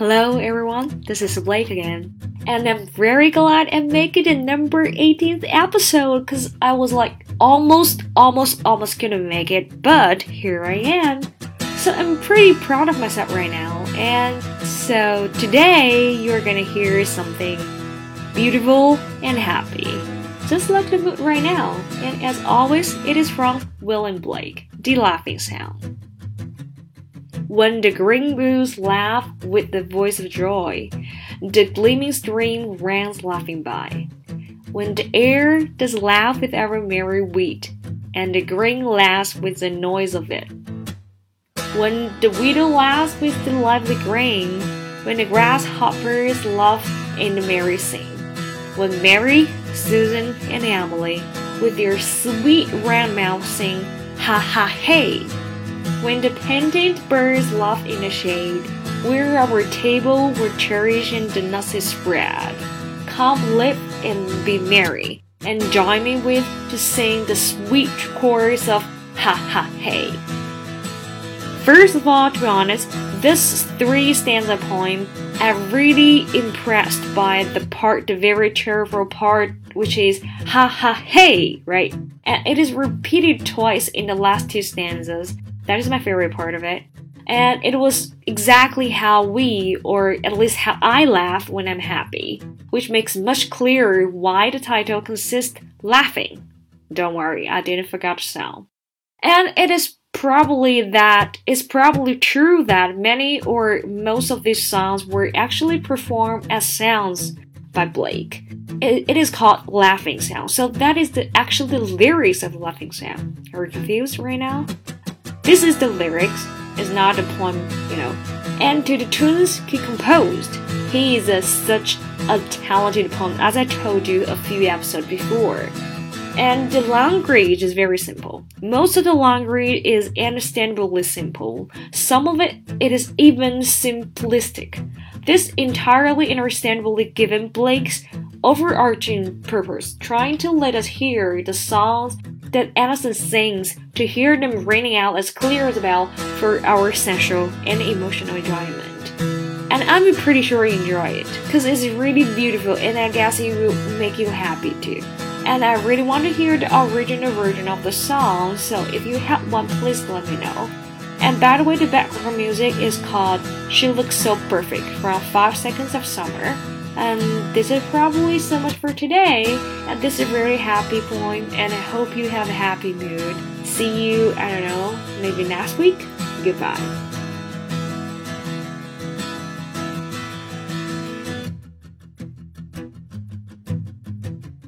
Hello everyone, this is Blake again. And I'm very glad I make it in number 18th episode because I was like almost, almost, almost gonna make it, but here I am. So I'm pretty proud of myself right now. And so today you're gonna hear something beautiful and happy. Just like the mood right now. And as always, it is from William Blake, The Laughing Song. When the green bulls laugh with the voice of joy, the gleaming stream runs laughing by. When the air does laugh with every merry wheat, and the grain laughs with the noise of it. When the widow laughs with the lively grain, when the grasshoppers laugh in the merry sing. When Mary, Susan, and Emily, with their sweet round mouths sing, ha ha hey! When the painted birds laugh in the shade, where our table were and the nuts spread. Come live and be merry, and join me with to sing the sweet chorus of ha ha hey. First of all, to be honest, this three stanza poem, I'm really impressed by the part, the very cheerful part, which is ha ha hey, right? And it is repeated twice in the last two stanzas. That is my favorite part of it. And it was exactly how we, or at least how I laugh when I'm happy, which makes much clearer why the title consists laughing. Don't worry, I didn't forget to sound. And it is probably that it's probably true that many or most of these songs were actually performed as sounds by Blake. it, it is called Laughing Song, so that is the actual the lyrics of Laughing Song. Are you confused right now? This is the lyrics, it's not a poem, you know. And to the tunes he composed, he is a, such a talented poet, as I told you a few episodes before. And the language is very simple. Most of the language is understandably simple. Some of it, it is even simplistic. This entirely understandably given Blake's overarching purpose, trying to let us hear the songs that Emerson sings to hear them ringing out as clear as a bell for our sensual and emotional enjoyment. And I'm pretty sure you enjoy it, because it's really beautiful and I guess it will make you happy too. And I really want to hear the original version of the song, so if you have one, please let me know. And by the way, the background music is called She Looks So Perfect from 5 Seconds of Summer. And this is probably so much for today. And this is a very happy point, and I hope you have a happy mood. See you, I don't know, maybe next week. Goodbye.